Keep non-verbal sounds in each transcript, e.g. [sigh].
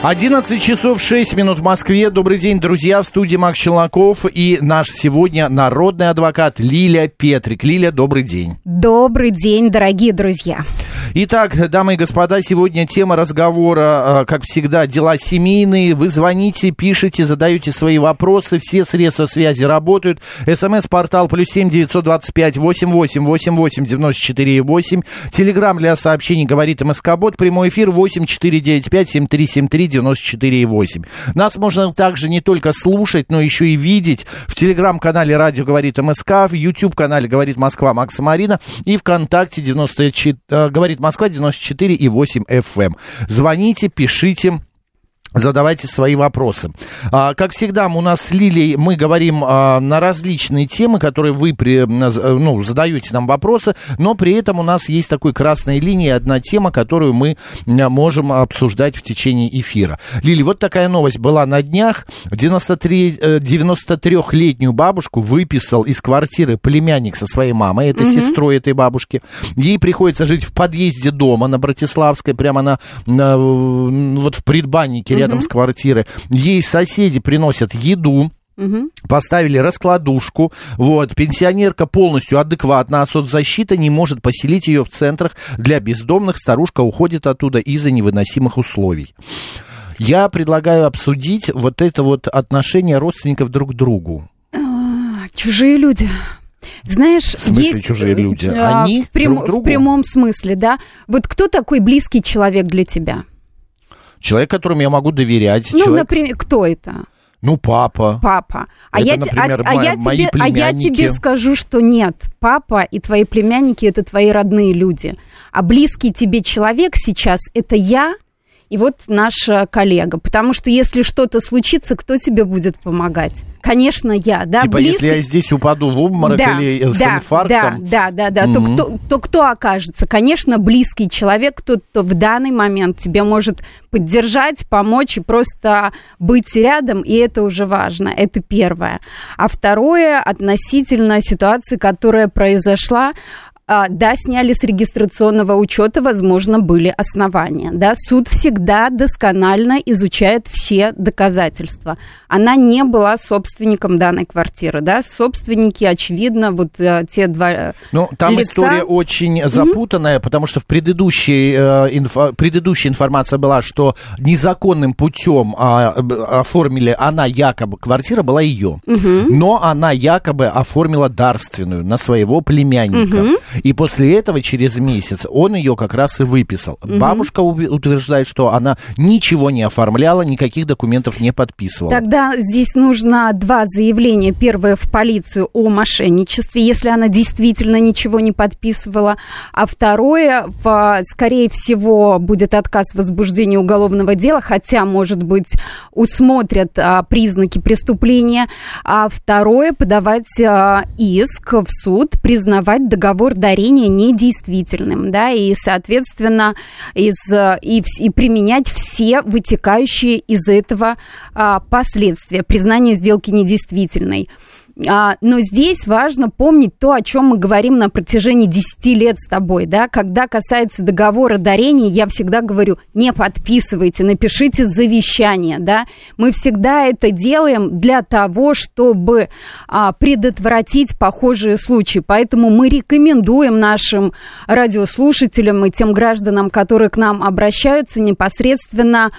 11 часов 6 минут в Москве. Добрый день, друзья. В студии Макс Челноков и наш сегодня народный адвокат Лилия Петрик. Лилия, добрый день. Добрый день, дорогие друзья. Итак, дамы и господа, сегодня тема разговора, э, как всегда, дела семейные. Вы звоните, пишите, задаете свои вопросы. Все средства связи работают. СМС-портал плюс семь девятьсот двадцать пять восемь восемь восемь восемь девяносто четыре восемь. Телеграмм для сообщений говорит МСК-бот. Прямой эфир восемь четыре девять пять семь три семь три девяносто четыре восемь. Нас можно также не только слушать, но еще и видеть в телеграм-канале «Радио говорит МСК», в YouTube-канале «Говорит Москва» Макса Марина и ВКонтакте 94, э, говорит говорит Москва 94 и 8 FM. Звоните, пишите. Задавайте свои вопросы. А, как всегда, у нас с Лилией мы говорим а, на различные темы, которые вы при, ну, задаете нам вопросы, но при этом у нас есть такой красной линии, одна тема, которую мы можем обсуждать в течение эфира. Лили, вот такая новость была на днях. 93, 93-летнюю э, бабушку выписал из квартиры племянник со своей мамой, это угу. сестрой этой бабушки. Ей приходится жить в подъезде дома на Братиславской, прямо на, на вот в предбаннике рядом с квартирой. Ей соседи приносят еду, Угу. Поставили раскладушку. Вот. Пенсионерка полностью адекватна, а соцзащита не может поселить ее в центрах для бездомных. Старушка уходит оттуда из-за невыносимых условий. Я предлагаю обсудить вот это вот отношение родственников друг к другу. А, чужие люди. Знаешь, в смысле есть, чужие люди? А, Они в, прям, друг другу? в прямом смысле, да. Вот кто такой близкий человек для тебя? Человек, которому я могу доверять. Ну, человек... например, кто это? Ну, папа. Папа. А, это, я, например, а, а, я мои тебе, а я тебе скажу, что нет. Папа и твои племянники это твои родные люди. А близкий тебе человек сейчас это я и вот наша коллега. Потому что если что-то случится, кто тебе будет помогать? Конечно, я, да, Типа, близкий... если я здесь упаду в обморок да, или с да, инфарктом... Да, да, да, да, mm-hmm. то, кто, то кто окажется? Конечно, близкий человек, кто, кто в данный момент тебе может поддержать, помочь и просто быть рядом, и это уже важно, это первое. А второе, относительно ситуации, которая произошла, да, сняли с регистрационного учета, возможно, были основания. Да, суд всегда досконально изучает все доказательства. Она не была собственником данной квартиры, да, собственники, очевидно, вот э, те два Ну, там лица... история очень запутанная, mm-hmm. потому что в предыдущей, э, инфо, предыдущая информация была, что незаконным путем э, оформили, она якобы, квартира была ее, mm-hmm. но она якобы оформила дарственную на своего племянника. Mm-hmm. И после этого, через месяц, он ее как раз и выписал. Угу. Бабушка утверждает, что она ничего не оформляла, никаких документов не подписывала. Тогда здесь нужно два заявления. Первое в полицию о мошенничестве, если она действительно ничего не подписывала. А второе, в, скорее всего, будет отказ в возбуждении уголовного дела, хотя, может быть, усмотрят а, признаки преступления. А второе, подавать а, иск в суд, признавать договор дарения недействительным, да, и, соответственно, из, и, и применять все вытекающие из этого а, последствия признания сделки недействительной. А, но здесь важно помнить то, о чем мы говорим на протяжении 10 лет с тобой, да, когда касается договора дарения, я всегда говорю, не подписывайте, напишите завещание, да, мы всегда это делаем для того, чтобы а, предотвратить похожие случаи, поэтому мы рекомендуем нашим радиослушателям и тем гражданам, которые к нам обращаются непосредственно,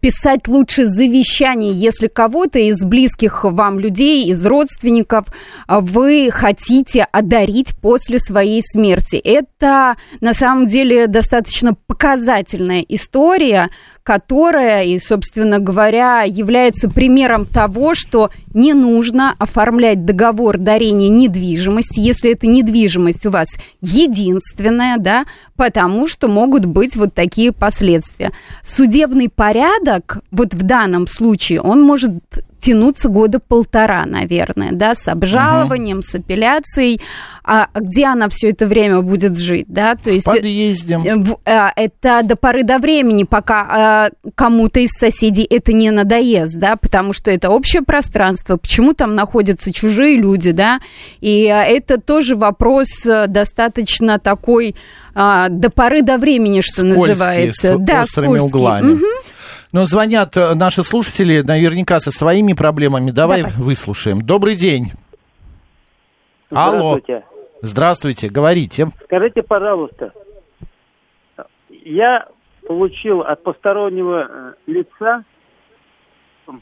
писать лучше завещание, если кого-то из близких вам людей, из родственников а, вы хотите одарить после своей смерти. Это на самом деле достаточно показательная история, которая, и, собственно говоря, является примером того, что не нужно оформлять договор дарения недвижимости, если эта недвижимость у вас единственная, да, потому что могут быть вот такие последствия. Судебный порядок, вот в данном случае, он может тянуться года полтора, наверное, да, с обжалованием, угу. с апелляцией. А где она все это время будет жить, да? То есть, в подъезде. Э, это до поры до времени, пока э, кому-то из соседей это не надоест, да, потому что это общее пространство, почему там находятся чужие люди, да, и это тоже вопрос достаточно такой до поры до времени, что Скользкий, называется. С да, острыми скользкий. углами. Угу. Но звонят э, наши слушатели наверняка со своими проблемами. Давай, Давай. выслушаем. Добрый день. Здравствуйте. Алло. Здравствуйте, говорите. Скажите, пожалуйста, я получил от постороннего э, лица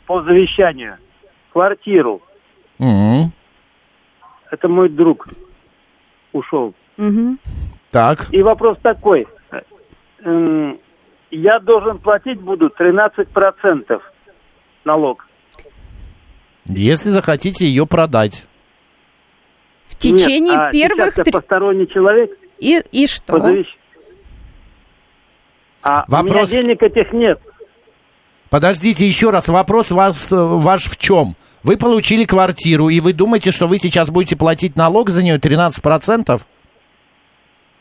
по завещанию квартиру. Угу. Это мой друг ушел. Угу. Так. И вопрос такой я должен платить буду 13% налог. Если захотите ее продать. В течение Нет, а первых... Сейчас я посторонний человек. И, и что? А вопрос... у меня денег этих нет. Подождите еще раз, вопрос вас, ваш в чем? Вы получили квартиру, и вы думаете, что вы сейчас будете платить налог за нее 13%?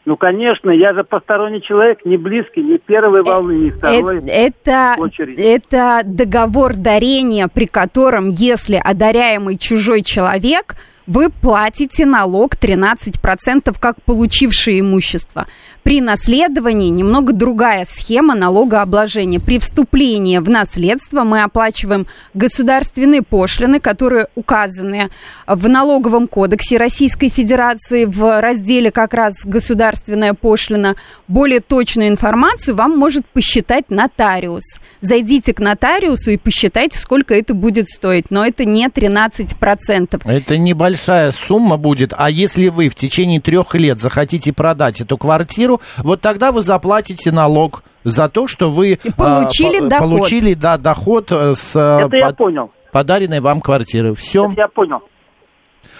Ну, конечно, я же посторонний человек, не близкий, ни первой волны, ни второй. Это, это договор дарения, при котором, если одаряемый чужой человек вы платите налог 13% как получившее имущество. При наследовании немного другая схема налогообложения. При вступлении в наследство мы оплачиваем государственные пошлины, которые указаны в налоговом кодексе Российской Федерации в разделе как раз государственная пошлина. Более точную информацию вам может посчитать нотариус. Зайдите к нотариусу и посчитайте, сколько это будет стоить. Но это не 13%. Это небольшое большая сумма будет, а если вы в течение трех лет захотите продать эту квартиру, вот тогда вы заплатите налог за то, что вы получили, а, доход. получили да, доход э, с э, Это я понял. подаренной вам квартиры. Все. Это я понял.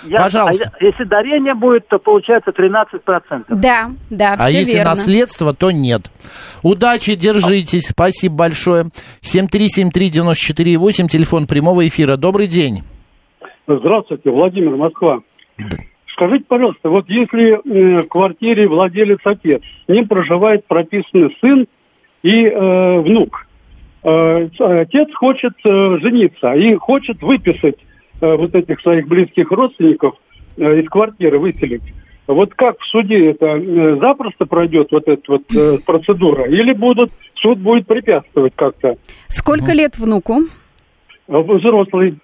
Я, Пожалуйста. А если дарение будет, то получается 13%. Да, да, А если верно. наследство, то нет. Удачи, держитесь. Спасибо большое. 7373948, телефон прямого эфира. Добрый день. Здравствуйте, Владимир, Москва. Скажите, пожалуйста, вот если э, в квартире владелец отец, с ним проживает прописанный сын и э, внук. Э, отец хочет э, жениться и хочет выписать э, вот этих своих близких родственников э, из квартиры, выселить. Вот как в суде это э, запросто пройдет вот эта вот э, процедура? Или будут суд будет препятствовать как-то? Сколько лет внуку? Взрослый.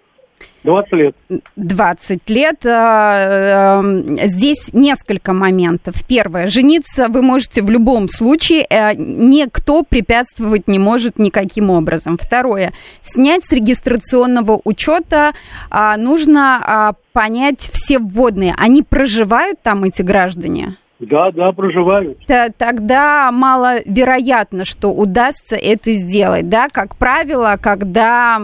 20 лет. 20 лет. А, эм, здесь несколько моментов. Первое. Жениться вы можете в любом случае. Э, никто препятствовать не может никаким образом. Второе. Снять с регистрационного учета нужно понять все вводные. Они проживают там, эти граждане? Да, да, проживают. Тогда маловероятно, что удастся это сделать. Да? Как правило, когда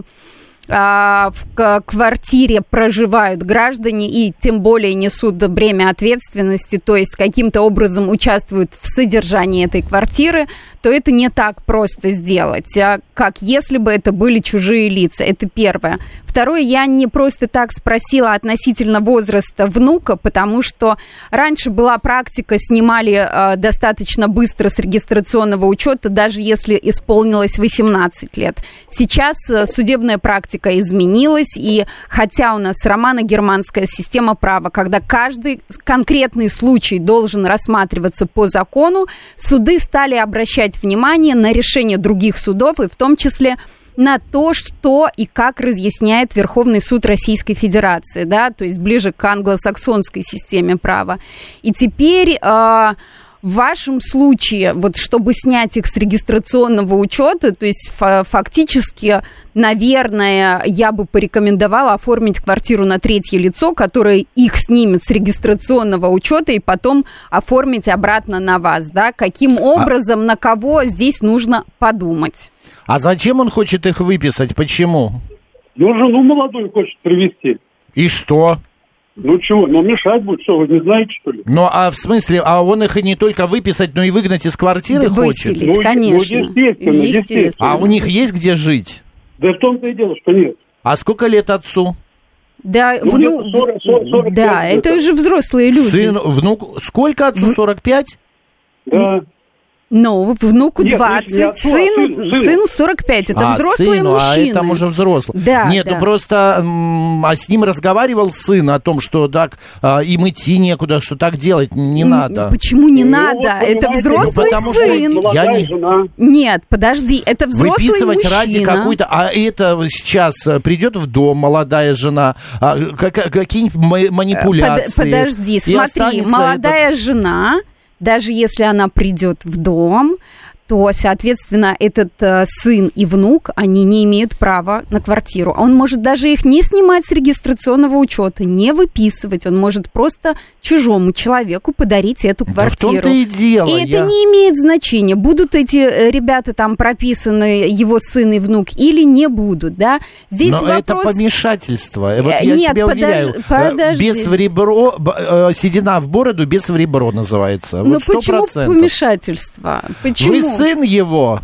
а, в квартире проживают граждане и тем более несут бремя ответственности, то есть каким-то образом участвуют в содержании этой квартиры, то это не так просто сделать, а как если бы это были чужие лица. Это первое. Второе, я не просто так спросила относительно возраста внука, потому что раньше была практика, снимали э, достаточно быстро с регистрационного учета, даже если исполнилось 18 лет. Сейчас э, судебная практика изменилась, и хотя у нас романо-германская система права, когда каждый конкретный случай должен рассматриваться по закону, суды стали обращать внимание на решения других судов, и в том числе на то, что и как разъясняет Верховный суд Российской Федерации, да, то есть ближе к англосаксонской системе права. И теперь... Э, в вашем случае, вот чтобы снять их с регистрационного учета, то есть фактически, наверное, я бы порекомендовала оформить квартиру на третье лицо, которое их снимет с регистрационного учета и потом оформить обратно на вас, да? Каким а образом, а... на кого здесь нужно подумать? А зачем он хочет их выписать? Почему? Ну, жену молодую хочет привести. И что? Ну чего, ну мешать будет, что, вы не знаете, что ли? Ну, а в смысле, а он их и не только выписать, но и выгнать из квартиры да хочет? Выселить, ну, конечно. Ну, естественно, естественно, естественно. А у них есть где жить? Да в том-то и дело, что нет. А сколько лет отцу? Да, Ну, вну- где-то 40, 40, 45 да, это где-то. уже взрослые люди. Сын, внук, сколько отцу? 45? Да. Но внуку Нет, 20, не отцу, а сыну, сыну, сыну. сыну 45. Это а, взрослые сыну, мужчины. а это уже взрослый. Да, Нет, да. ну просто, а с ним разговаривал сын о том, что так а, им идти некуда, что так делать не надо. Почему не Ну, надо? вот, это взрослый ну, потому что сын. Молодая Я не- жена. Нет, подожди, это взрослый Выписывать мужчина. ради какой-то... А это сейчас э, придет в дом молодая жена, а, как- какие-нибудь Под- манипуляции. подожди, и смотри, молодая жена, даже если она придет в дом, то, соответственно, этот э, сын и внук, они не имеют права на квартиру. Он может даже их не снимать с регистрационного учета, не выписывать. Он может просто чужому человеку подарить эту Да в квартиру. том-то и дело. И я- это не имеет значения, будут эти э, ребята там прописаны, его сын и внук, или не будут, да? Здесь Но это вопрос... помешательство. Вот Э, я нет, тебя подож- уверяю. э, подожди. Без в ребро, седина в бороду, без в ребро называется. Ну Вот сто почему процентов. помешательство? Почему? Вы сын его.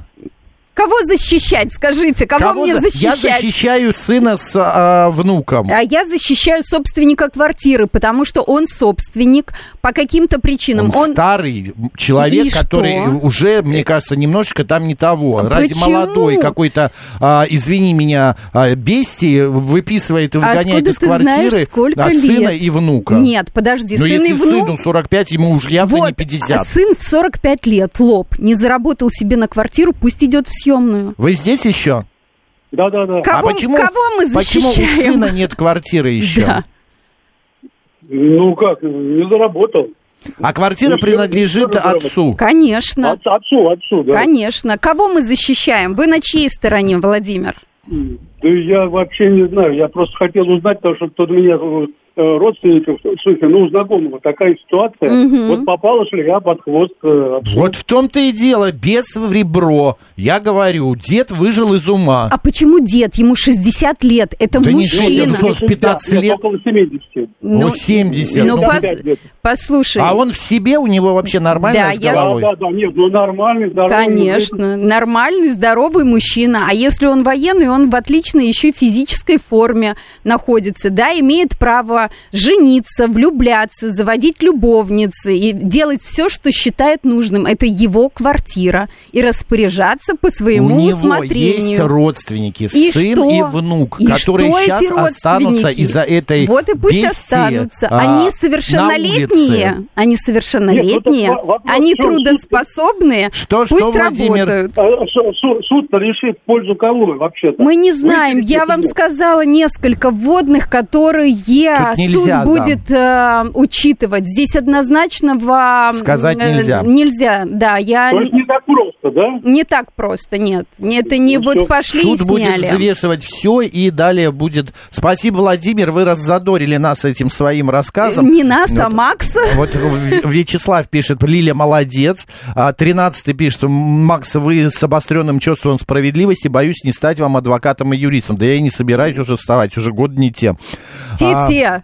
Кого защищать, скажите, кого, мне за- защищать? Я защищаю сына с а, внуком. А я защищаю собственника квартиры, потому что он собственник по каким-то причинам. Он, старый человек, И который что? уже, мне кажется, немножечко там не того. А Ради почему? молодой какой-то, а, извини меня, а, бестии выписывает и выгоняет Откуда из знаешь, квартиры сколько а, сына лет? и внука. Нет, подожди, Но сын если и внук... сыну 45, ему уж явно вот, не 50. а сын в 45 лет, лоб, не заработал себе на квартиру, пусть идет в съемную. Вы здесь еще? Да-да-да. Кого, а почему, кого мы почему у защищаем? сына нет квартиры еще? Да. Ну как, не заработал. А квартира Ну, принадлежит отцу. Конечно, От- отцу, отцу, да. конечно. Кого мы защищаем? Вы на чьей стороне, Владимир? Да я вообще не знаю. Я просто хотел узнать, потому что тут меня э, родственников, в смысле, ну, у знакомого такая ситуация. Мгм. Вот попала шлея под хвост э. Вот в том-то и дело, без в ребро. Я говорю, дед выжил из ума. А почему дед? Ему 60 лет. Это Да мужчина. шутит, ну что, с 15 Нет, лет? около 70. Ну, 70, Ну, ну, пос- 55 лет. послушай. А он в себе, у него вообще нормально Да, с я- Да, головой? да, да, нет, ну нормальный, здоровый. Конечно, нормальный, здоровый мужчина. А если он военный, он в отличной еще физической форме находится, да, имеет право жениться, влюбляться, заводить любовницы и делать все, что считает нужным. Это его квартира. И распоряжаться по своему у него усмотрению. есть родственники, И сын что? и внук, И которые что сейчас останутся из-за этой Вот и пусть останутся. а, Они совершеннолетние. Они совершеннолетние. Нет, ну вопрос Они трудоспособные. Что, пусть что, Владимир? работают. А, су- су- Суд-то решит в пользу кого вообще-то? Мы не знаем. Я вам сказала несколько вводных, которые нельзя, суд будет э, учитывать. Здесь однозначно в... Сказать э, нельзя. Нельзя, да. Я... То есть не так просто, да? Не так просто, нет. Это не Ну, вот всё. пошли Суд и будет взвешивать все, и далее будет... Спасибо, Владимир, вы раззадорили нас этим своим рассказом. Не нас, а Вот. Макса. Вот Вячеслав пишет, Лиля молодец. А 13 пишет, Макс, вы с обостренным чувством справедливости, боюсь не стать вам адвокатом и юристом. Да я и не собираюсь уже вставать, уже год не те. А, Те-те.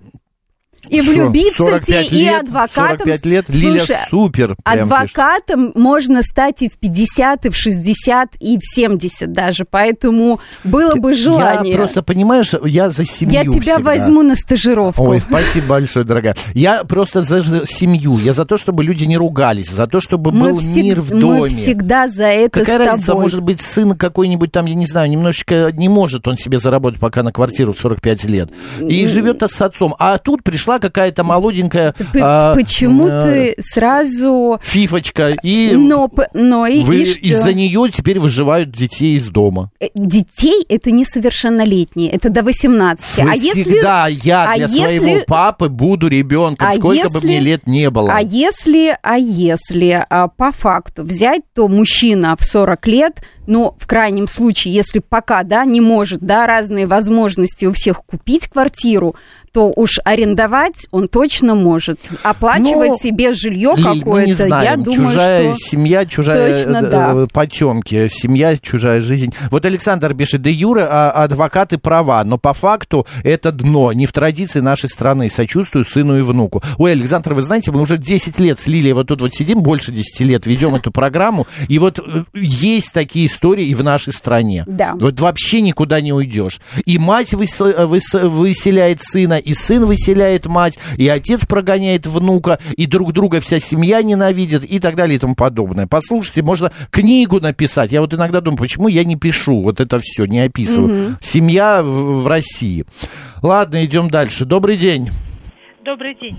И Шо, влюбиться те, 45 и лет, адвокатом. 45 лет, Лиля Слушай, супер. прям пишет. Адвокатом можно стать и в 50, и в 60, и в 70 даже. Поэтому было бы желание. Я просто, понимаешь, я за семью Я тебя всегда. возьму на стажировку. Ой, спасибо большое, дорогая. Я просто за семью, я за то, чтобы люди не ругались, за то, чтобы мы, был всег- мир в мы доме. всегда за это Какая разница, тобой. может быть, сын какой-нибудь там, я не знаю, немножечко не может он себе заработать пока на квартиру в 45 лет. И живет с отцом. А тут пришла какая-то молоденькая П- а, Почему э, ты сразу... фифочка, и Но, но и, вы- и из-за нее теперь выживают детей из дома. Э, Детей это несовершеннолетние, это до 18. Вы а если... всегда я а для если- своего папы буду ребенком, А сколько бы если- мне лет не было. А если, а если а, по факту взять, то мужчина в 40 лет, но в крайнем случае, если пока, да, не может, да, разные возможности у всех купить квартиру, то уж арендовать он точно может. Оплачивать Ну, себе жилье какое-то, я думаю, чужая что... семья, чужая Точно, э, да. э, потемки, семья, чужая жизнь. Вот Александр пишет, де юре а, адвокаты права, но по факту это дно, не в традиции нашей страны. Сочувствую сыну и внуку. Ой, Александр, вы знаете, мы уже 10 лет с Лилией вот тут вот сидим, больше 10 лет ведем эту программу, и вот э, есть такие истории и в нашей стране. Да. Вот вообще никуда не уйдешь. И мать выс- выс- выселяет сына, и сын выселяет мать, и отец прогоняет внука, и друг друга вся семья ненавидит, и так далее, и тому подобное. Послушайте, можно книгу написать. Я вот иногда думаю, почему я не пишу вот это все, не описываю. Семья в, в России. Ладно, идем дальше. Добрый день. Добрый день,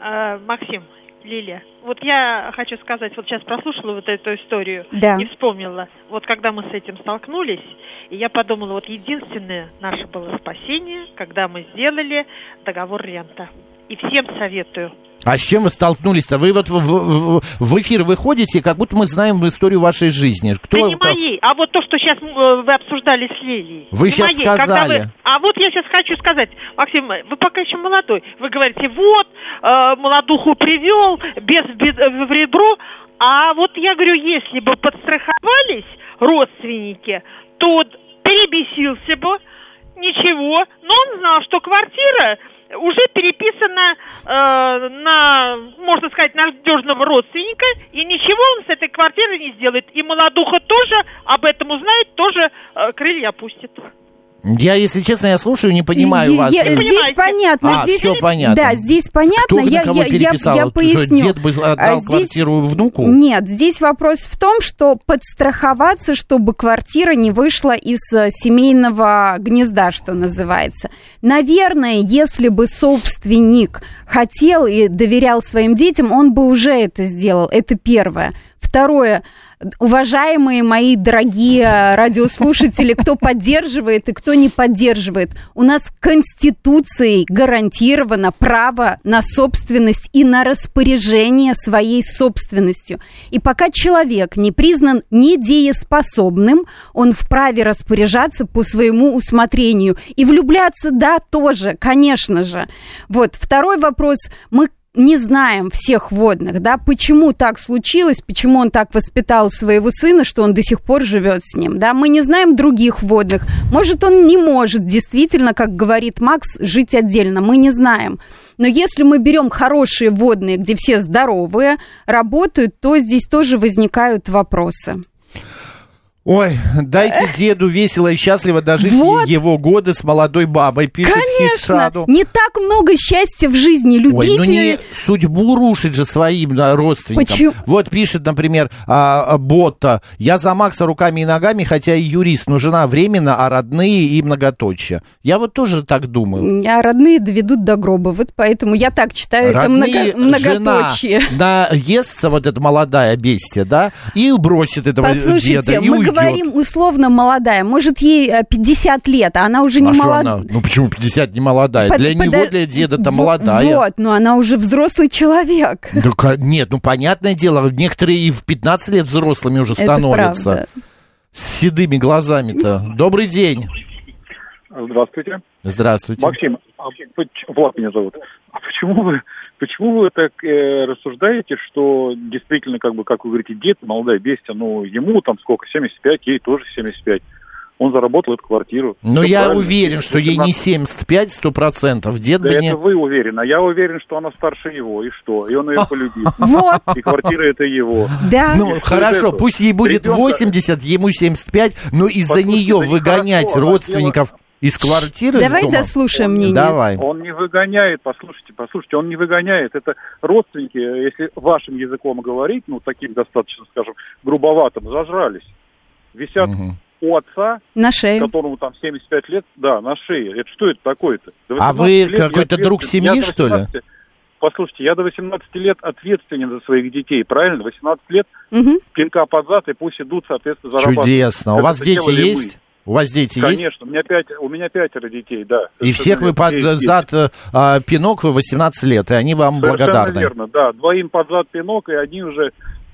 Э, Максим, Лилия. Вот я хочу сказать, вот сейчас прослушала вот эту историю Да. и вспомнила, вот когда мы с этим столкнулись, и я подумала, вот единственное наше было спасение, когда мы сделали договор рента. И всем советую. А с чем вы столкнулись-то? Вы вот в, в- в эфир выходите, как будто мы знаем историю вашей жизни. Кто, да не моей, а вот то, что сейчас вы обсуждали с Лилией. Вы Не щас моей, сказали. вы- А вот я сейчас хочу сказать, Максим, вы пока еще молодой. Вы говорите, вот, э, молодуху привел, без в бед- в ребро. А вот я говорю, если бы подстраховались родственники, то перебесился бы, ничего. Но он знал, что квартира уже переписана э, на, можно сказать, надежного родственника, и ничего он с этой квартирой не сделает. И молодуха тоже об этом узнает, тоже э, крылья опустит. Я, если честно, я слушаю, не понимаю Я- вас. я- Не здесь понимаете? понятно. А, здесь, всё понятно. Да, здесь понятно. Кто на я, кого я, я, переписал? я Что, поясню. дед бы отдал А здесь- квартиру внуку? Нет, здесь вопрос в том, что подстраховаться, чтобы квартира не вышла из э, семейного гнезда, что называется. Наверное, если бы собственник хотел и доверял своим детям, он бы уже это сделал. Это первое. Второе. Уважаемые мои дорогие радиослушатели, кто поддерживает и кто не поддерживает, у нас Конституцией гарантировано право на собственность и на распоряжение своей собственностью. И пока человек не признан недееспособным, он вправе распоряжаться по своему усмотрению. И влюбляться, да, тоже, конечно же. Вот, второй вопрос. Мы не знаем всех водных, да, почему так случилось, почему он так воспитал своего сына, что он до сих пор живет с ним, да, мы не знаем других водных, может, он не может действительно, как говорит Макс, жить отдельно, мы не знаем. Но если мы берем хорошие водные, где все здоровые, работают, то здесь тоже возникают вопросы. Ой, дайте деду весело и счастливо дожить Вот. его годы с молодой бабой, пишет Конечно, Хисшаду. не так много счастья в жизни, Ой, любите. ну не судьбу рушить же своим да, родственникам. Почему? Вот пишет, например, а, а, Ботта. Я за Макса руками и ногами, хотя и юрист, но жена временно, а родные и многоточие. Я вот тоже так думаю. А родные доведут до гроба. Вот поэтому я так читаю Родные, это много, многоточие. жена наестся, вот эта молодая бестия, да, и бросит этого Послушайте, деда, и уйдет. Говорим условно молодая. Может, ей э, 50 лет, а она уже не А что молодая. Ну почему 50 не молодая? Под- для него, подо- для деда-то В- молодая. Вот, но она уже взрослый человек. Да, нет, ну понятное дело, некоторые и в 15 лет взрослыми уже Это становятся. правда. С седыми глазами-то. Добрый день. Здравствуйте. Здравствуйте. Максим, а Влад меня зовут. А почему вы, почему вы так э, рассуждаете, что действительно, как бы, как вы говорите, дед, молодая бестия, ну, ему там сколько, 75, ей тоже 75. Он заработал эту квартиру. Но Всё я правильно. уверен, что ей не 18. 75 сто процентов. Дед Да бы это не... вы уверены, а я уверен, что она старше его, и что? И он ее полюбил. [laughs] Вот, И квартира это его. да. Ну, хорошо, пусть ей будет Ребенка- 80, ему 75, но из-за нее выгонять родственников из квартиры, из Давай дома? дослушаем мнение. Давай. Он не выгоняет, послушайте, послушайте, он не выгоняет. Это родственники, если вашим языком говорить, ну, таким достаточно, скажем, грубоватым, зажрались. Висят Мгм. у отца, На шею. которому там 75 лет, да, на шее. Это что это такое-то? А 18 вы какой-то друг семьи, что ли? 18 Послушайте, я до 18 лет ответственен за своих детей, правильно? 18 лет Мгм. пинка под зад, и пусть идут, соответственно, зарабатывать. Чудесно. У Это вас дети есть? мы. У вас дети есть? Конечно, у меня, пять, у меня пятеро детей, да. И всех вы под Есть зад э, а, пинок вы 18 лет, и они вам Совершенно благодарны. верно, да. Двоим под зад пинок, и один уже,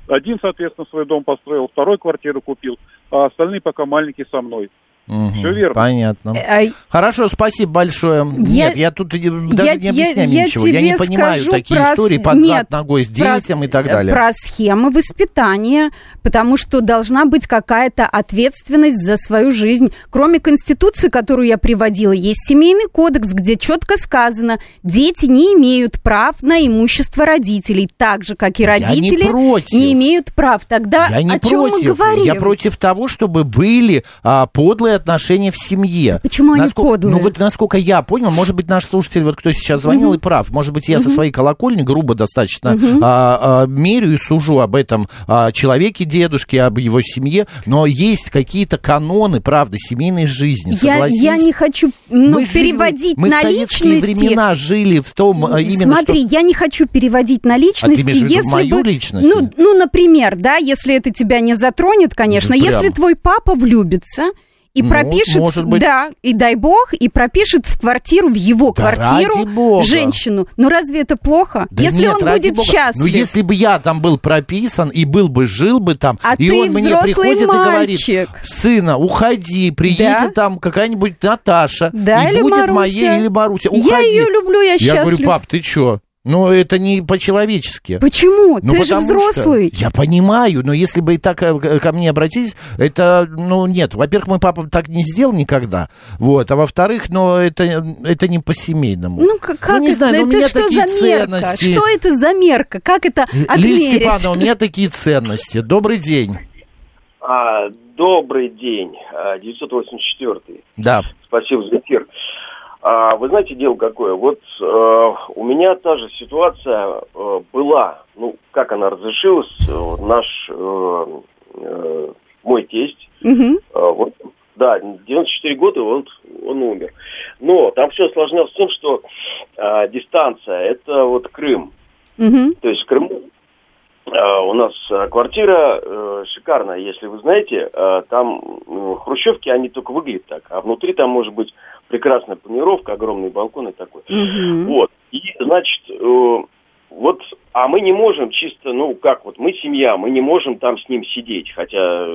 один, соответственно, свой дом построил, второй квартиру купил, а остальные пока маленькие со мной. Мгм, Все верно. Понятно. Э, Хорошо, спасибо большое. Я- Нет, я тут э, даже не я- объясняю я ничего. Я тебе не понимаю такие про истории с- под зад Нет, ногой с про- детям и так далее. Про схемы воспитания, потому что должна быть какая-то ответственность за свою жизнь. Кроме Конституции, которую я приводила, есть Семейный кодекс, где четко сказано, дети не имеют прав на имущество родителей, так же, как и Я не родители против. не имеют прав. Тогда Я не о чем мы против. говорим? Я против того, чтобы были а, подлые отношения в семье. Почему они Насколько- подлые? Ну вот насколько я понял, может быть, наш слушатель, вот кто сейчас звонил, и прав. Может быть, я со своей колокольни грубо достаточно а, а, мерю и сужу об этом а, человеке, дедушке, об его семье, но есть какие-то каноны, правда, семейной жизни. Я, Согласись? я не хочу ну, Мы жили- переводить мы на личности. времена жили в том а, именно Смотри, что... я не хочу переводить на личности, в виду если мою бы, личность? ну, ну, например, да, если это тебя не затронет, конечно, Да если прям. твой папа влюбится и Ну, пропишет, может быть. да, и дай бог, и пропишет в квартиру, в его Да квартиру женщину. Ну разве это плохо? Да если нет, он будет бога. счастлив. Ну, если бы я там был прописан и был бы, жил бы там, А и он мне приходит и говорит, мальчик. сына, уходи, приедет Да. там какая-нибудь Наташа, Да, и или будет Маруся. моей или Маруся, Я уходи. ее люблю, я Я счастлив. говорю, пап, ты чё? Ну, это не по-человечески. Почему? Ну, Ты же потому что- взрослый. я понимаю, но если бы и так э, ко мне обратились, это, ну, нет. Во-первых, мой папа так не сделал никогда. Вот. А во-вторых, ну, это, это не по-семейному. Ну, как, как не это? знаю, но у это меня что такие за мерка? ценности. Что это за мерка? Как это Лилия отмерить? Степановна, у меня такие ценности. Добрый день. А, добрый день, а, 984. Да. Спасибо за эфир. А, вы знаете, дело какое? Вот э, у меня та же ситуация э, была. Ну, как она разрешилась? Э, наш э, э, мой тесть, Мгм. э, вот, да, 94 года он, он умер. Но там все осложнялось тем, что э, дистанция это вот Крым. Мгм. То есть в Крыму э, у нас э, квартира э, шикарная, если вы знаете. Э, там э, хрущевки, они только выглядят так. А внутри там может быть прекрасная планировка, огромный балкон и такой. Мгм. Вот. И, значит, э, вот, а мы не можем чисто, ну, как вот, мы семья, мы не можем там с ним сидеть. Хотя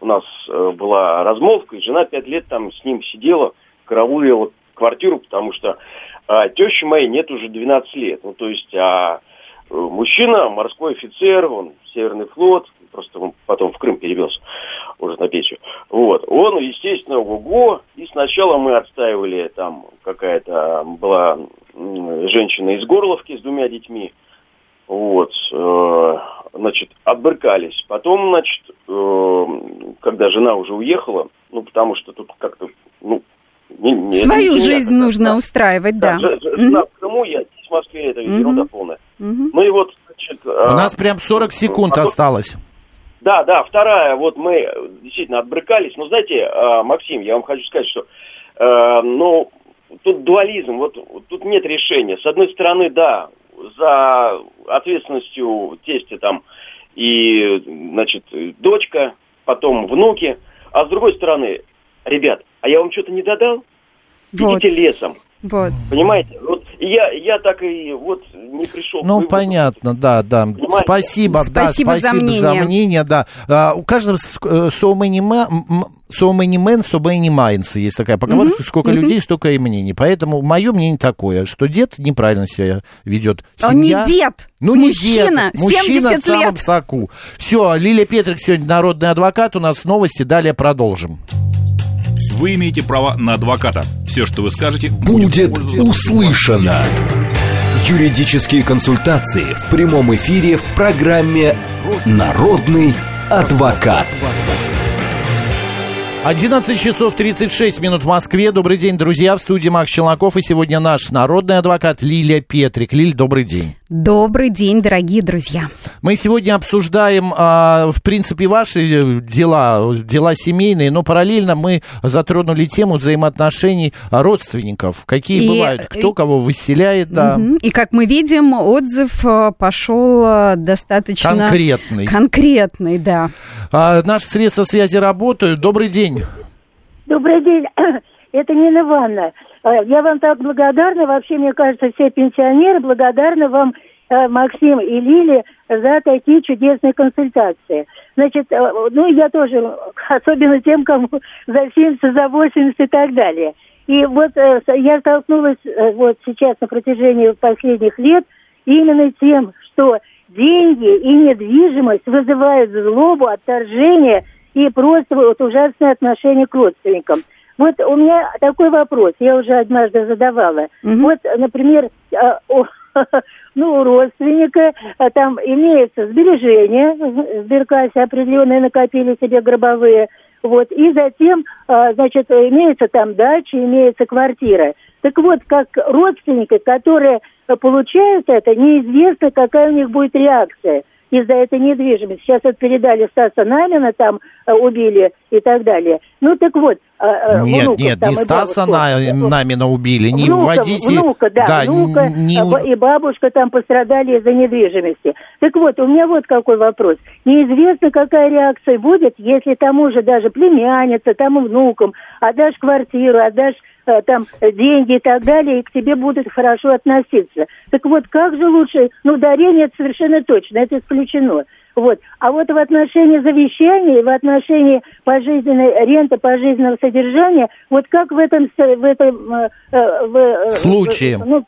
у нас э, была размолвка, и жена пять лет там с ним сидела, караулила квартиру, потому что а, тещи моей нет уже 12 лет. Ну, то есть, а э, мужчина, морской офицер, он Северный флот, просто он потом в Крым перевелся уже на пенсию. Вот. Он, естественно, ого, и сначала мы отстаивали, там какая-то была женщина из Горловки с двумя детьми, вот, э, значит, отбрыкались. Потом, значит, э, когда жена уже уехала, ну, потому что тут как-то, ну, не, не- Свою не жизнь какая-то, нужно да. устраивать, да. Да, жена в Крыму, я здесь в Москве, это Мгм. ерунда полная. Ну и вот, значит... У нас прям 40 секунд а то- осталось. Да, да, вторая, вот мы э, действительно отбрыкались. Но знаете, э, Максим, я вам хочу сказать, что, э, ну, тут дуализм, вот тут нет решения. С одной стороны, да, за ответственностью тестя там и, значит, дочка, потом внуки. А с другой стороны, ребят, а я вам что-то не додал? Вот. Идите лесом. Вот. Понимаете? Вот я, я так и вот не пришел. Ну, выводу. понятно, да, да. Понимаете? Спасибо, да, Спасибо за мнение. да. А, у каждого э, so many, ma- м- so many men, so many minds. Есть такая поговорка, сколько людей, столько и мнений. Поэтому мое мнение такое, что дед неправильно себя ведет. Он не Семья- дед, Ну, не мужчина, дед. Мужчина 70 в самом лет. соку. Все, Лилия Петрик сегодня народный адвокат. У нас новости. Далее продолжим. Вы имеете право на адвоката. Все, что вы скажете, Будет пользоваться- услышано. Юридические консультации в прямом эфире в программе «Народный адвокат». 11 часов 36 минут в Москве. Добрый день, друзья. В студии Макс Челноков. И сегодня наш народный адвокат Лилия Петрик. Лиль, добрый день. Добрый день, дорогие друзья. Мы сегодня обсуждаем, а, в принципе, ваши э, дела, дела семейные, но параллельно мы затронули тему взаимоотношений родственников. Какие И- бывают, кто кого выселяет, да. Мгм. И как мы видим, отзыв э, пошел э, достаточно... Конкретный. Конкретный, да. А, наши средства связи работают. Добрый день. Добрый день, [clears throat] это Нина Ивановна. Э, Я вам так благодарна, вообще, мне кажется, все пенсионеры благодарны вам, э, Максим и Лили, за такие чудесные консультации. Значит, э, ну, я тоже, [laughs] особенно тем, кому [laughs] за 70, за 80 и так далее. И вот я столкнулась вот сейчас на протяжении последних лет именно тем, что деньги и недвижимость вызывают злобу, отторжение и просто вот ужасное отношение к родственникам. Вот у меня такой вопрос, я уже однажды задавала. Угу. Вот, например, [laughs] ну, у родственника там имеется сбережения, сберкассе определенные накопили себе гробовые, вот, и затем, значит, имеется там дача, имеется квартира. Так вот, как родственники, которые получают это, неизвестно, какая у них будет реакция из-за этой недвижимости. Сейчас вот передали Стаса Намина, там э, убили и так далее. Ну так вот. Э, э, нет, внуков, нет, не Стаса бабушку. Намина убили, не внука, вводите. Внука, да, да внука не... и бабушка там пострадали из-за недвижимости. Так вот, у меня вот какой вопрос. Неизвестно, какая реакция будет, если тому же даже племянница, тому внукам отдашь квартиру, отдашь там деньги и так далее, и к тебе будут хорошо относиться. Так вот, как же лучше, ну, дарение это совершенно точно, это исключено. Вот. А вот в отношении завещания, в отношении пожизненной ренты, пожизненного содержания, вот как в этом, в этом э, э в, случае, ну,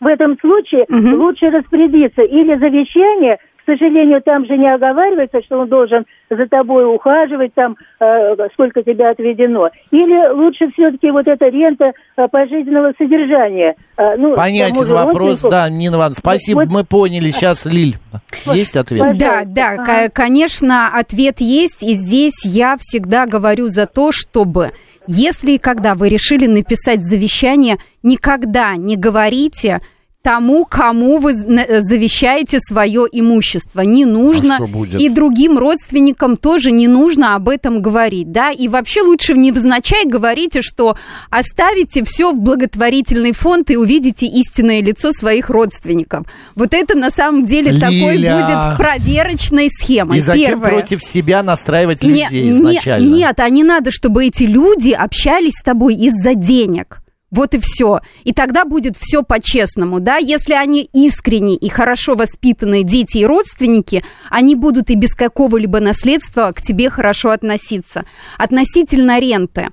в этом случае угу. лучше распорядиться или завещание сожалению, там же не оговаривается, что он должен за тобой ухаживать, там, э, сколько тебе отведено. Или лучше все-таки вот эта рента э, пожизненного содержания. Э, ну, Понятен вопрос, да, Нина Ивановна, спасибо, вот, мы поняли. Сейчас, Лиль, вот, есть ответ? Да, да, ага. конечно, ответ есть, и здесь я всегда говорю за то, чтобы если и когда вы решили написать завещание, никогда не говорите тому, кому вы завещаете свое имущество. Не нужно. А и другим родственникам тоже не нужно об этом говорить. Да? И вообще лучше невзначай говорите, что оставите все в благотворительный фонд и увидите истинное лицо своих родственников. Вот это на самом деле Лиля. такой будет проверочной схемой. И зачем Первое. против себя настраивать людей не, изначально? Не, нет, а не надо, чтобы эти люди общались с тобой из-за денег. Вот и все. И тогда будет все по-честному, да. Если они искренние и хорошо воспитанные дети и родственники, они будут и без какого-либо наследства к тебе хорошо относиться. Относительно ренты.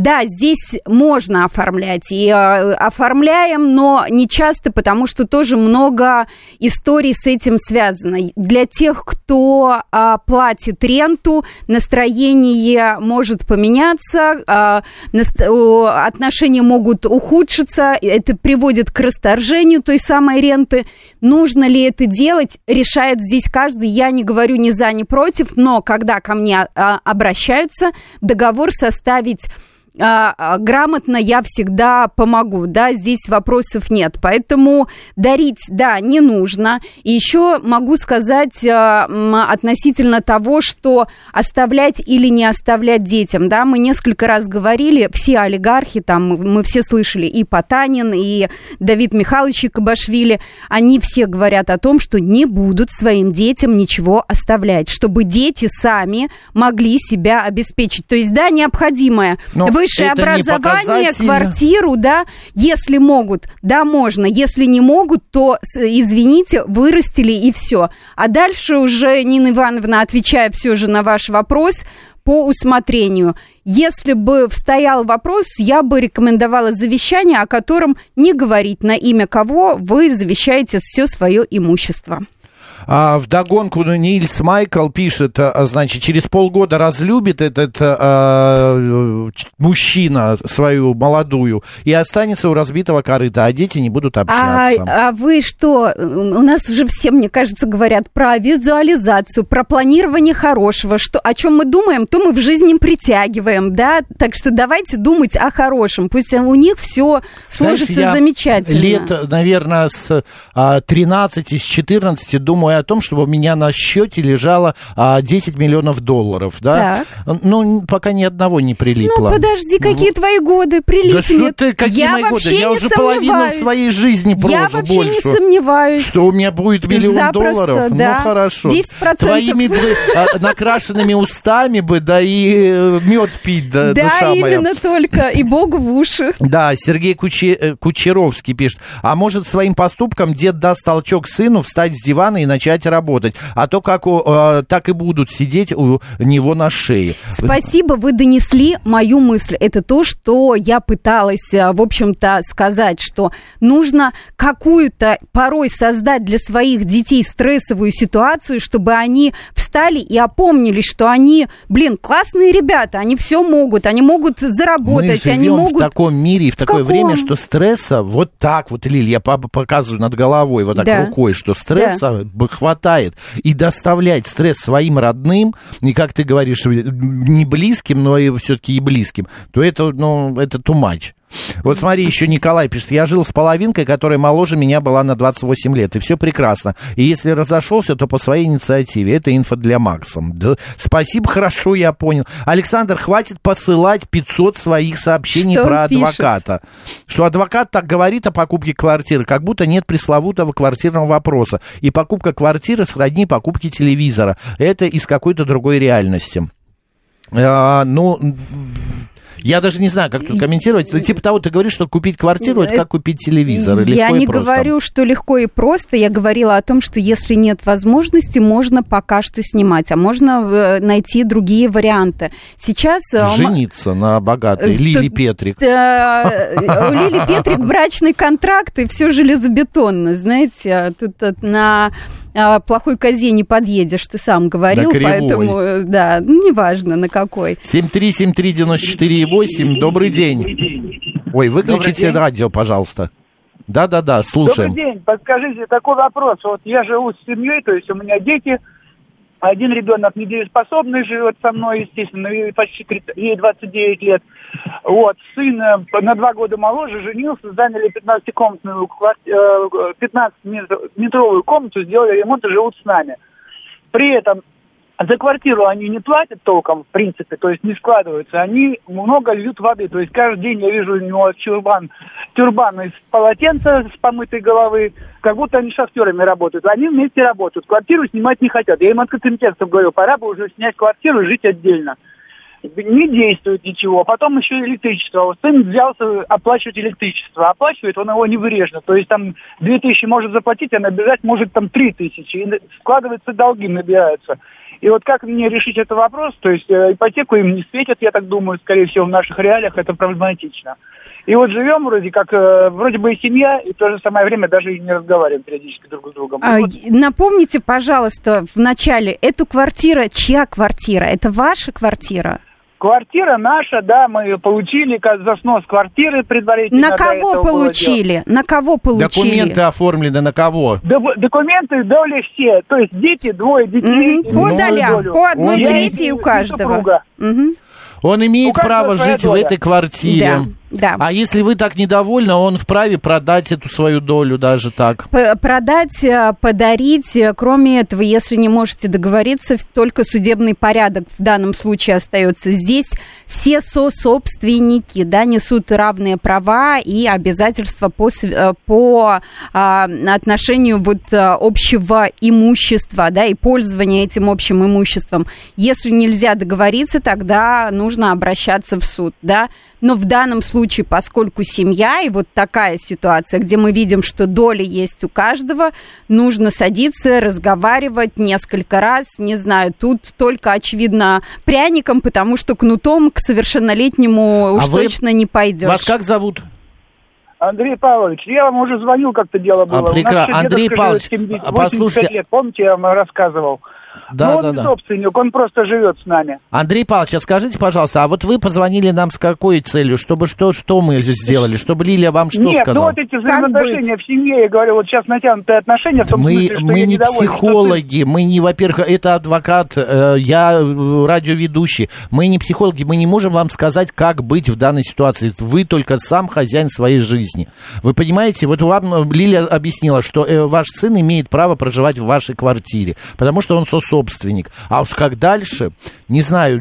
Да, здесь можно оформлять и э, оформляем, но не часто, потому что тоже много историй с этим связано. Для тех, кто э, платит ренту, настроение может поменяться, наст- отношения могут ухудшиться, это приводит к расторжению той самой ренты. Нужно ли это делать, решает здесь каждый. Я не говорю ни за, ни против, но когда ко мне э, обращаются, договор составить а, а, грамотно я всегда помогу, да, здесь вопросов нет, поэтому дарить, да, не нужно. И еще могу сказать а, относительно того, что оставлять или не оставлять детям, да, мы несколько раз говорили, все олигархи, там, мы все слышали, и Потанин, и Давид Михайлович Кабашвили, они все говорят о том, что не будут своим детям ничего оставлять, чтобы дети сами могли себя обеспечить. То есть, да, необходимое. Но высшее образование, квартиру, да, если могут, да, можно, если не могут, то, извините, вырастили и все. А дальше уже, Нина Ивановна, отвечая все же на ваш вопрос, по усмотрению. Если бы стоял вопрос, я бы рекомендовала завещание, о котором не говорить на имя кого вы завещаете все свое имущество. А, вдогонку Нильс Майкл пишет, а, значит, через полгода разлюбит этот а, мужчина свою молодую и останется у разбитого корыта, а дети не будут общаться. А, а вы что, у нас уже все, мне кажется, говорят про визуализацию, про планирование хорошего, что, о чем мы думаем, то мы в жизни притягиваем, да, так что давайте думать о хорошем, пусть у них все сложится Знаешь, замечательно. Лет, наверное, с 13, с 14 думаю думаю о том, чтобы у меня на счете лежало а, 10 миллионов долларов, да? Так. Ну, пока ни одного не прилипло. Ну, подожди, какие твои годы прилипнет? Да что ты, какие я мои годы? Я уже половину своей жизни прожил, Я вообще больше. не сомневаюсь. Что у меня будет миллион Запросто, долларов? Ну, да. Ну, хорошо. 10%. Твоими бы, а, накрашенными устами бы, да и э, мед пить, да, да душа моя. именно только, и Богу в уши. Да, Сергей Куче, э, Кучеровский пишет. А может, своим поступком дед даст толчок сыну встать с дивана и начать начать работать. А то как э, так и будут сидеть у него на шее. Спасибо, вы донесли мою мысль. Это то, что я пыталась, э, в общем-то, сказать, что нужно какую-то порой создать для своих детей стрессовую ситуацию, чтобы они встали и опомнились, что они, блин, классные ребята, они все могут, они могут заработать, Мы они могут... в таком мире и в такое каком? время, что стресса вот так вот, Лиль, я показываю над головой вот так Да. рукой, что стресса б- хватает. И доставлять стресс своим родным, и как ты говоришь, не близким, но и все-таки и близким, то это, ну, это too much. Вот смотри, еще Николай пишет, я жил с половинкой, которая моложе меня была на 28 лет, и все прекрасно. И если разошелся, то по своей инициативе. Это инфо для Макса. Да, спасибо, [laughs] хорошо, я понял. Александр, хватит посылать 500 своих сообщений Что про пишет? адвоката. Что адвокат так говорит о покупке квартиры, как будто нет пресловутого квартирного вопроса. И покупка квартиры сродни покупке телевизора. Это из какой-то другой реальности. А, ну, я даже не знаю, как тут комментировать. Ну, Типа того, ты говоришь, что купить квартиру, это как купить телевизор. Я легко и не просто. говорю, что легко и просто. Я говорила о том, что если нет возможности, можно пока что снимать, а можно э, найти другие варианты. Сейчас... э, Жениться на богатой Э, Лили Петрик. У Лили Петрик брачный контракт, и все железобетонно, знаете. Тут на а, плохой козе не подъедешь, ты сам говорил, На кривой. поэтому, э, да, ну, неважно на какой. 7373948, добрый день. Ой, выключите день. радио, пожалуйста. Да-да-да, слушаем. Добрый день. Подскажите такой вопрос. Вот я живу с семьей, то есть у меня дети. Один ребенок недееспособный живет со мной, естественно, ей почти 30, ей 29 лет. Вот, сын э, на два года моложе, женился, заняли 15-комнатную, 15-метровую комнату, сделали ремонт и живут с нами. При этом за квартиру они не платят толком, в принципе, то есть не складываются. Они много льют воды. То есть каждый день я вижу у него чурбан, тюрбан из полотенца с помытой головы, как будто они шахтерами работают. Они вместе работают. Квартиру снимать не хотят. Я им открытым текстом говорю, пора бы уже снять квартиру и жить отдельно. Не действует ничего. Потом еще электричество. Вот сын взялся оплачивать электричество. Оплачивает он его небрежно. То есть там 2000 может заплатить, а набежать может там 3000. И складываются долги, набираются. И вот как мне решить этот вопрос? То есть э, ипотеку им не светят, я так думаю, скорее всего, в наших реалиях это проблематично. И вот живем вроде как, э, вроде бы и семья, и в то же самое время даже и не разговариваем периодически друг с другом. А, вот Напомните, пожалуйста, в начале, эту квартира, чья квартира? Это ваша квартира? Квартира наша, да, мы ее получили как за снос квартиры предварительно. На кого получили? На кого получили? Документы оформлены на кого? дело. Д- Документы доли все, то есть дети, двое детей. Мгм. По долям, долю. по одной трети у каждого. Мгм. Он имеет У каждого право жить в доля. этой квартире. Да, да. А если вы так недовольны, он вправе продать эту свою долю даже так. П- Продать, э, подарить, э, кроме этого, если не можете договориться, только судебный порядок в данном случае остается. Здесь все сособственники, да, несут равные права и обязательства по, э, по а, отношению вот общего имущества, да, и пользования этим общим имуществом. Если нельзя договориться, тогда нужно обращаться в суд, да. Но в данном случае, поскольку семья и вот такая ситуация, где мы видим, что доля есть у каждого, нужно садиться, разговаривать несколько раз, не знаю, тут только, очевидно, пряником, потому что кнутом к совершеннолетнему уж А вы- точно не пойдешь. Вас как зовут? Андрей Павлович, я вам уже звонил, как-то дело было. У нас прекра- Андрей Павлович, живет 70, а 85 послушайте- лет, помните, я вам рассказывал? Да, Но он да, не да. собственник, он просто живет с нами. Андрей Павлович, а скажите, пожалуйста, а вот вы позвонили нам с какой целью? Чтобы что, что мы сделали? Чтобы Лилия вам что Нет, ну сказала? вот эти взаимоотношения в семье, я говорю, вот сейчас натянутые отношения, в том Мы, смысле, что мы я не психологи, мы не, во-первых, это адвокат, э, я э, радиоведущий. Мы не психологи, мы не можем вам сказать, как быть в данной ситуации. Вы только сам хозяин своей жизни. Вы понимаете, вот вам э, Лилия объяснила, что э, ваш сын имеет право проживать в вашей квартире, потому что он кто собственник. А уж как дальше, не знаю,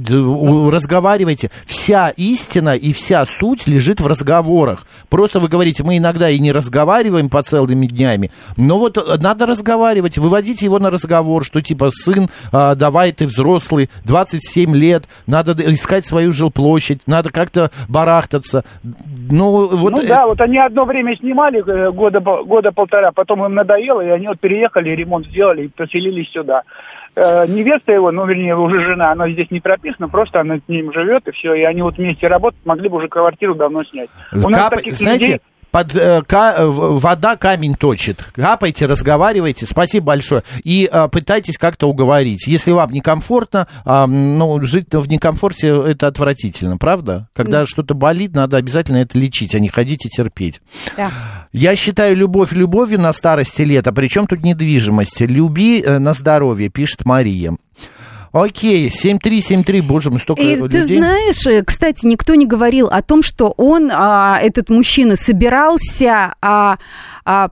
разговаривайте. Вся истина и вся суть лежит в разговорах. Просто вы говорите, мы иногда и не разговариваем по целыми днями, но вот э, надо разговаривать, выводите его на разговор, что типа, сын, а, давай ты взрослый, 27 лет, надо искать свою жилплощадь, надо как-то барахтаться. Ну, вот... ну э, да, вот они одно время снимали э, года, года полтора, потом им надоело, и они вот переехали, ремонт сделали и поселились сюда. Э, невеста его, ну, вернее, уже жена, она здесь не прописана, просто она с ним живет, и все, и они вот вместе работают, могли бы уже квартиру давно снять. У нас Кап- таких Знаете, людей- под, э, ка- э, вода камень точит. Капайте, разговаривайте. Спасибо большое. И э, пытайтесь как-то уговорить. Если вам некомфортно, а, ну, жить в некомфорте это отвратительно, правда? Когда что-то болит, надо обязательно это лечить, а не ходить и терпеть. Да. Я считаю любовь любовью на старости лет, а при чем тут недвижимость? Люби э, на здоровье, пишет Мария. Окей, 7373, боже мой, столько И людей. ты знаешь, э, кстати, никто не говорил о том, что он, а, этот мужчина, собирался а, а,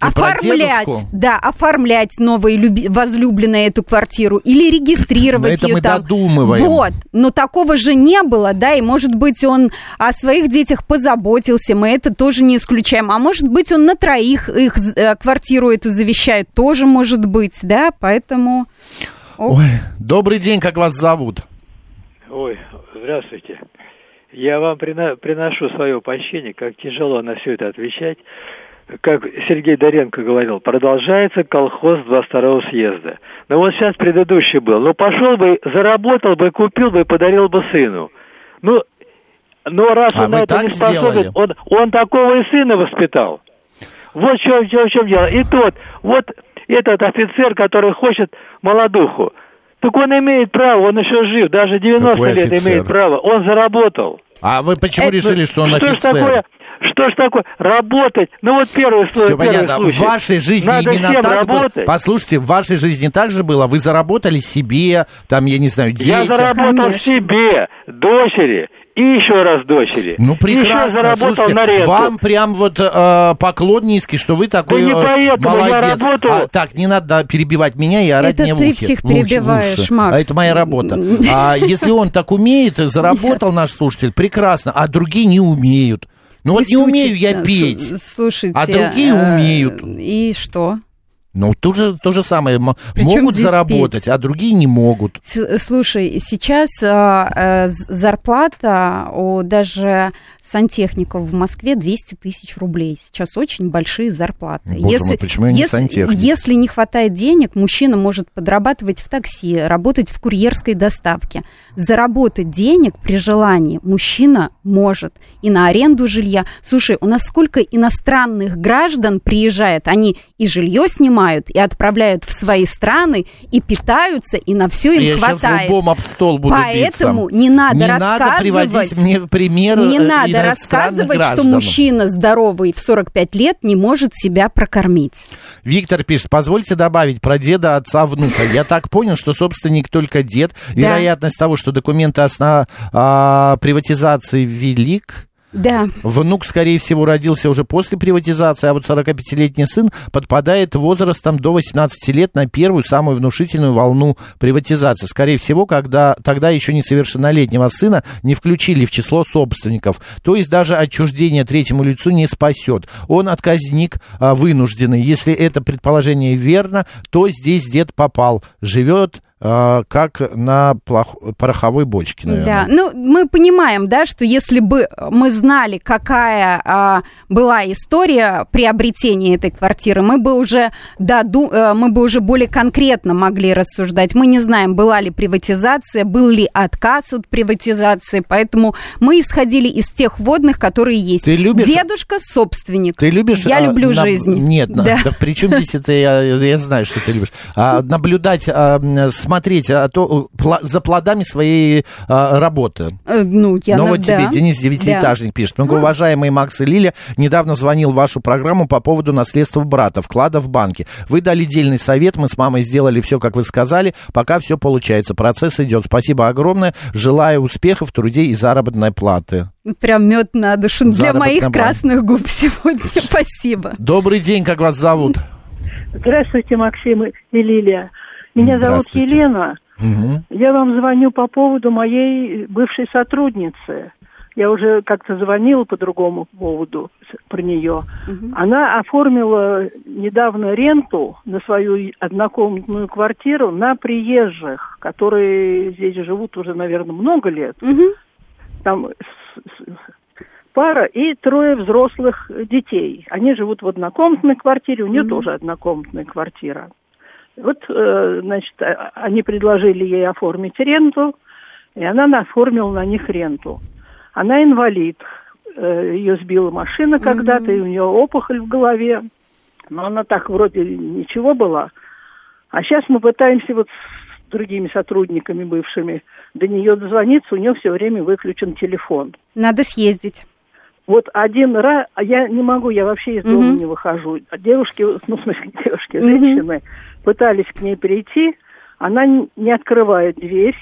про оформлять, да, оформлять новой люби- возлюбленной эту квартиру или регистрировать это ее мы там. додумываем. Вот, но такого же не было, да, и может быть он о своих детях позаботился, мы это тоже не исключаем, а может быть он на троих их э, квартиру эту завещает, тоже может быть, да, поэтому... Ох. Ой, добрый день, как вас зовут? Ой, здравствуйте. Я вам приношу свое почтение, как тяжело на все это отвечать. Как Сергей Доренко говорил, продолжается колхоз 22-го съезда. Но вот сейчас предыдущий был. Ну, пошел бы, заработал бы, купил бы, подарил бы сыну. Ну, но раз А он на это не способен, сделали? он, он такого и сына воспитал. Вот в чем, в чем- в чем дело. И тот, вот этот офицер, который хочет молодуху, так он имеет право, он еще жив, даже 90 Какой лет офицер? имеет право, он заработал. А вы почему Это- решили, что он что ж офицер? такое, что ж такое, работать, ну вот первый, слой, Все первый понятно. случай. В вашей жизни Надо именно всем так было. работать. Послушайте, в вашей жизни так же было. Вы заработали себе, там, я не знаю, Я детям. заработал Конечно. себе, дочери и еще раз дочери. Ну, Еще прекрасно. заработал Слушайте, на ренту. вам прям вот э, поклон низкий, что вы такой не э, поэтому, я молодец. работаю. А, так, не надо перебивать меня и орать Это мне в ты ухе. всех В уши, в перебиваешь, уши. Макс. А это моя работа. [laughs] А если он так умеет, заработал наш слушатель, прекрасно, а другие не умеют. Ну вот не умею я петь. Слушайте. А другие э, умеют. И что? Ну, то же, то же самое. Причем Могут заработать, а другие не могут. Слушай, сейчас а, э, зарплата у даже сантехников в Москве 200 тысяч рублей. Сейчас очень большие зарплаты. Боже мой, почему я не сантехник? Если не хватает денег, мужчина может подрабатывать в такси, работать в курьерской доставке. Заработать денег при желании мужчина может. И на аренду жилья. Слушай, у нас сколько иностранных граждан приезжает, они и жилье снимают, и отправляют в свои страны, и питаются, и на все им я хватает. лбом об стол буду Поэтому биться. не надо Не рассказывать. надо приводить мне пример Не э, надо рассказывать, что мужчина здоровый в 45 лет не может себя прокормить. Виктор пишет, позвольте добавить про деда, отца, внука. Я так понял, что собственник только дед. Вероятность того, что документы основ... а, приватизации велик. Да. Внук, скорее всего, родился уже после приватизации, а вот 45-летний сын подпадает возрастом до 18 лет на первую, самую внушительную волну приватизации. Скорее всего, когда тогда еще несовершеннолетнего сына не включили в число собственников. То есть даже отчуждение третьему лицу не спасет. Он отказник а, вынужденный. Если это предположение верно, то здесь дед попал. Живет а, как на плох- пороховой бочке, наверное. Да, ну мы понимаем, да, что если бы мы знали, какая а, была история приобретения этой квартиры, мы бы уже, да, ду- э, мы бы уже более конкретно могли рассуждать. Мы не знаем, была ли приватизация, был ли отказ от приватизации, поэтому мы исходили из тех вводных, которые есть. Ты любишь- Дедушка собственник. Ты любишь... Я а, люблю наб- жизнь. Нет, на- Да. да. при чем здесь это, я, я знаю, что ты любишь. А, наблюдать, а, м, смотреть а, то, пла- за плодами своей а, работы. Э, Ну, я Ну на- вот тебе да. Денис Девятиэтажник пишет. Многоуважаемые Макс и Лиля недавно звонил в вашу программу по поводу наследства брата, вклада в банке. Вы дали дельный совет, мы с мамой сделали все, как вы сказали. Пока все получается, процесс идет. Спасибо огромное. Желаю успехов в труде и заработной платы. Прям мед на душу для Заработная моих плата. красных губ сегодня. [laughs] Спасибо. Добрый день, как вас зовут? Здравствуйте, Максим и Лилия. Меня зовут. Елена. Мгм. Я вам звоню по поводу моей бывшей сотрудницы. Я уже как-то звонила по другому поводу про нее. Она оформила недавно ренту на свою однокомнатную квартиру на приезжих, которые здесь живут уже, наверное, много лет. Там с- с- пара и трое взрослых детей. Они живут в однокомнатной квартире, у нее тоже однокомнатная квартира. Вот, э, значит, а- они предложили ей оформить ренту, и она на- оформила на них ренту. Она инвалид. Э, Ее сбила машина когда-то, и у нее опухоль в голове. Но она так вроде ничего была. А сейчас мы пытаемся вот с другими сотрудниками бывшими до нее дозвониться, у нее все время выключен телефон. Надо съездить. Вот один раз, а я не могу, я вообще из дома Мгм. не выхожу. А Девушки, [laughs] ну, в смысле, девушки, Мгм. женщины пытались к ней прийти, она не открывает дверь.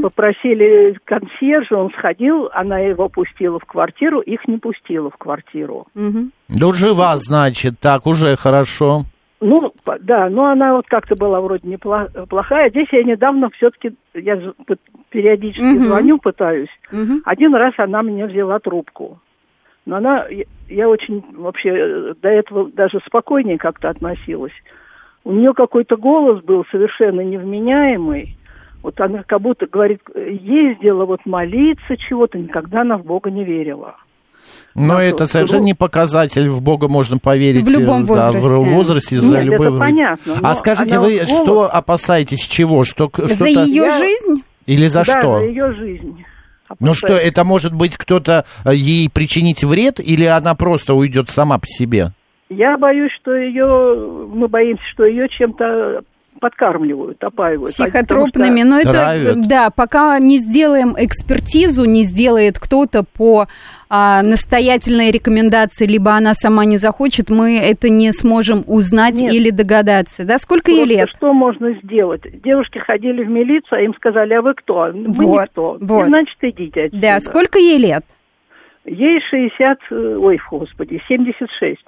Попросили консьержа, он сходил, она его пустила в квартиру, их не пустила в квартиру. Ну, жива, значит, так уже хорошо. Ну, да, но она вот как-то была вроде неплохая. Здесь я недавно все-таки, я периодически Мгм. звоню, пытаюсь. Один раз она мне взяла трубку. Но она, я, очень вообще э, до этого даже спокойнее как-то относилась. У нее какой-то голос был совершенно невменяемый. Вот она как будто говорит, ездила вот молиться чего-то, никогда она в Бога не верила. Но это совершенно не показатель, в Бога можно поверить. В любом э, да, в возрасте. возрасте за Нет, любой... это понятно, А скажите, вы вот что голос- опасаетесь чего? Что, к- За ее Я- жизнь? Или за да, что? за ее жизнь. Ну что, это может быть кто-то э, ей причинить вред, или она просто уйдет сама по себе? Я боюсь, что ее, мы боимся, что ее чем-то подкармливают, опаивают. Психотропными, Потому но что- это, да, пока не сделаем экспертизу, не сделает кто-то по а, настоятельной рекомендации, либо она сама не захочет, мы это не сможем узнать Нет. или догадаться, да? Сколько ей Просто лет? Что можно сделать? Девушки ходили в милицию, а им сказали, а вы кто? Мы Вот, никто. вот. И, значит, идите отсюда. Да, сколько ей лет? Ей 60, э, ой, господи, 76.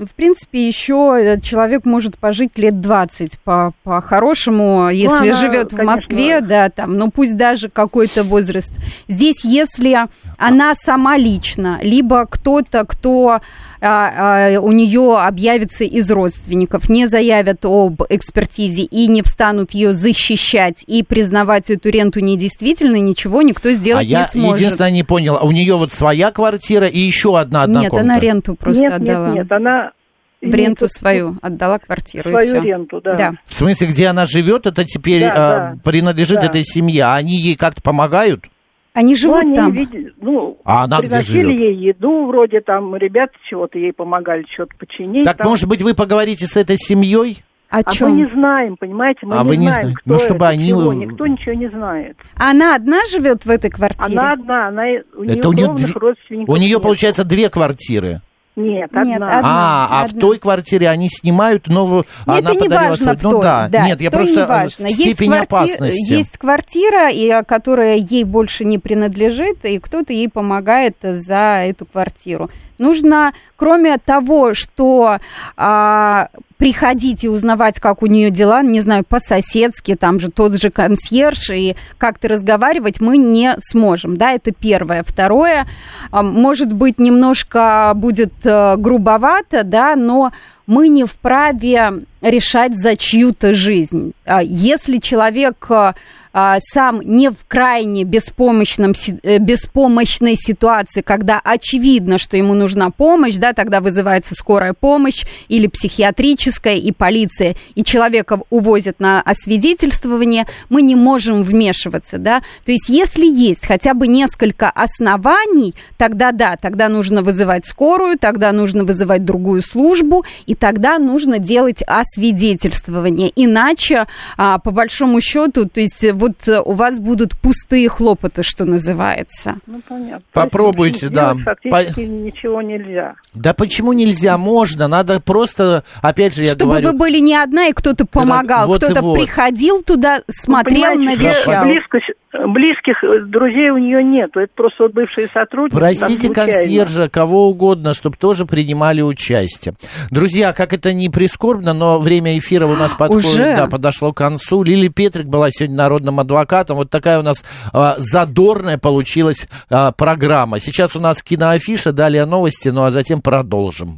Ну, В принципе, еще человек может пожить лет 20 по- по-хорошему, если Ну, она, живет в конечно, Москве, да, там, ну пусть даже какой-то возраст. Здесь, если она сама лично, либо кто-то, кто а, а, у нее объявится из родственников, не заявят об экспертизе и не встанут ее защищать и признавать эту ренту недействительной, ничего никто сделать а я не сможет. единственное не понял, а у нее вот своя квартира и еще одна Нет, однокомната? она ренту просто нет, отдала. нет, нет, она... В ренту свою отдала квартиру. и Свою всё. ренту, да. Да. В смысле, где она живет, это теперь Да, а, да. принадлежит Да. этой семье, а они ей как-то помогают? Они Ну, живут они там. види- ну, А она где приносили живет? ей еду, вроде там ребята чего-то ей помогали, что-то починить. Так, там. может быть, вы поговорите с этой семьей? О а чем? мы не знаем, понимаете, мы А не вы не знаем, знаете. кто Ну, чтобы это, они- чего, никто ничего не знает. Она одна живет в этой квартире? Она одна, она, у нее Это у нее, две- родственников у нее нет. получается две квартиры. Нет, Нет, одна. одна. а, а в одна. той квартире они снимают новую. Ну, она это не подарила важно, свою- в Ну той, да, нет, я той просто не э, важно. Есть степень кварти- опасности. Есть квартира, и, а, которая ей больше не принадлежит, и кто-то ей помогает за эту квартиру. Нужно, кроме того, что а, приходить и узнавать, как у нее дела, не знаю, по-соседски, там же тот же консьерж, и как-то разговаривать мы не сможем, да, это первое. Второе, может быть, немножко будет э, грубовато, да, но мы не вправе решать за чью-то жизнь. А Если человек а, сам не в крайне беспомощном, э, беспомощной ситуации, когда очевидно, что ему нужна помощь, да, тогда вызывается скорая помощь или психиатрическая, и полиция, и человека увозят на освидетельствование, мы не можем вмешиваться, да. То есть если есть хотя бы несколько оснований, тогда да, тогда нужно вызывать скорую, тогда нужно вызывать другую службу, и тогда нужно делать освидетельствование. Иначе, а, по большому счету, то есть вот э, у вас будут пустые хлопоты, что называется. Ну, понятно. Попробуйте, есть да. сделать Фактически ничего нельзя. Да почему нельзя? Можно. Надо просто, опять же, я Чтобы говорю... вы были не одна, и кто-то помогал, вот кто-то вот. приходил туда, смотрел, Ну, навещал. близко- близких э, друзей у нее нету. Это просто вот бывшие сотрудники. Просите консьержа, кого угодно, чтобы тоже принимали участие. Друзья, как это не прискорбно, но время эфира у нас [gasps] подходит, да, подошло к концу. Лили Петрик была сегодня народным адвокатом. Вот такая у нас а, задорная получилась а, программа. Сейчас у нас киноафиша, далее новости, ну а затем продолжим.